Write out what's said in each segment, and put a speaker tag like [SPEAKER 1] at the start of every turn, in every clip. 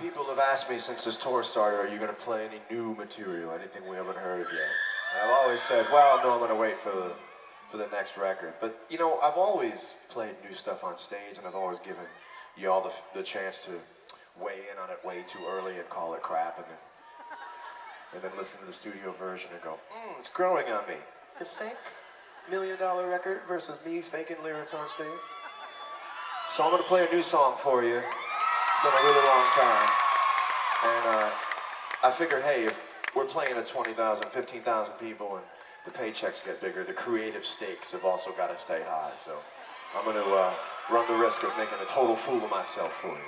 [SPEAKER 1] people have asked me since this tour started, are you going to play any new material, anything we haven't heard yet? And I've always said, well, no, I'm going to wait for the, for the next record. But, you know, I've always played new stuff on stage, and I've always given you all the, the chance to weigh in on it way too early and call it crap, and then, and then listen to the studio version and go, mm, it's growing on me. You think? Million dollar record versus me faking lyrics on stage? So I'm going to play a new song for you. It's been a really long time. And uh, I figured, hey, if we're playing at 20,000, 15,000 people and the paychecks get bigger, the creative stakes have also got to stay high. So I'm going to uh, run the risk of making a total fool of myself for you.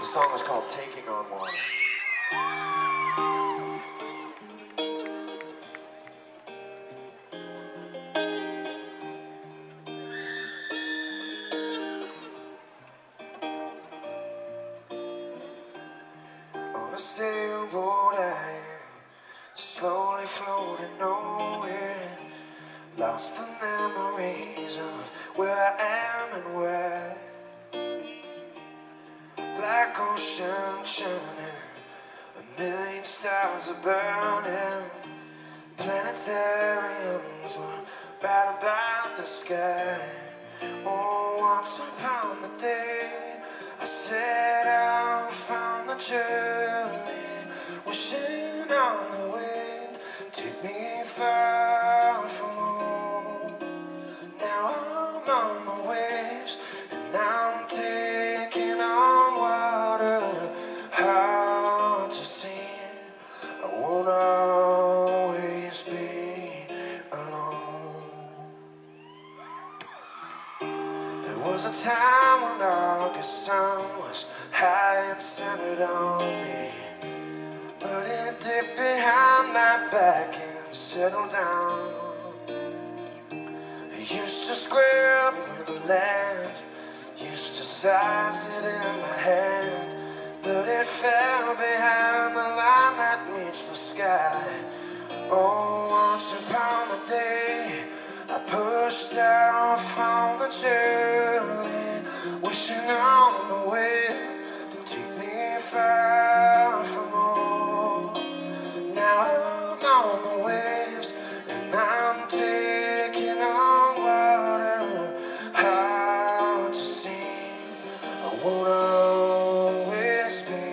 [SPEAKER 1] The song is called Taking on Water. A sailboat I am Slowly floating nowhere Lost the memories of where I am and where. Black ocean shining A million stars are burning Planetariums were right about the sky. Oh, once upon the day I set out, on the journey Wishing on the wind. Take me far was a time when August sun was high and centered on me. But it dipped behind my back and settled down. It used to square up with the land, used to size it in my hand. But it fell behind the line that meets the sky. Oh, once upon a day, I pushed off on the journey, wishing on the wind to take me far from home. Now I'm on the waves and I'm taking on water. Hard to see, I won't always be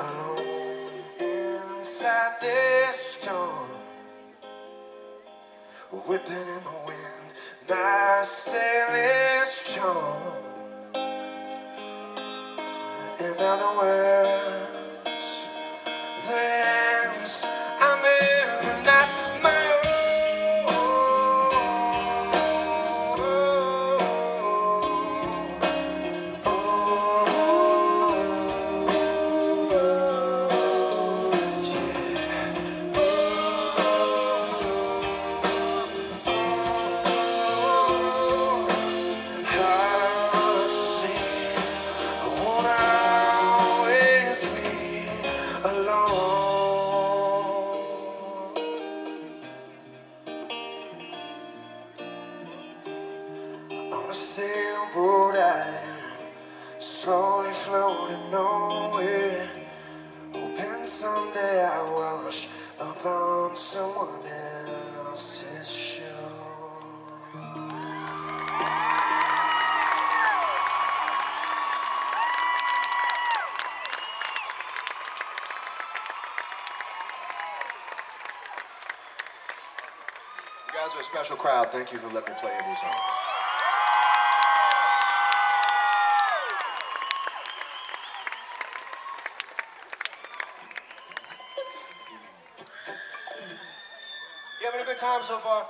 [SPEAKER 1] alone inside this My torn. In other words, slowly floating nowhere. Hoping someday I wash up on someone else's shore. You guys are a special crowd. Thank you for letting me play a new song. Having a good time so far?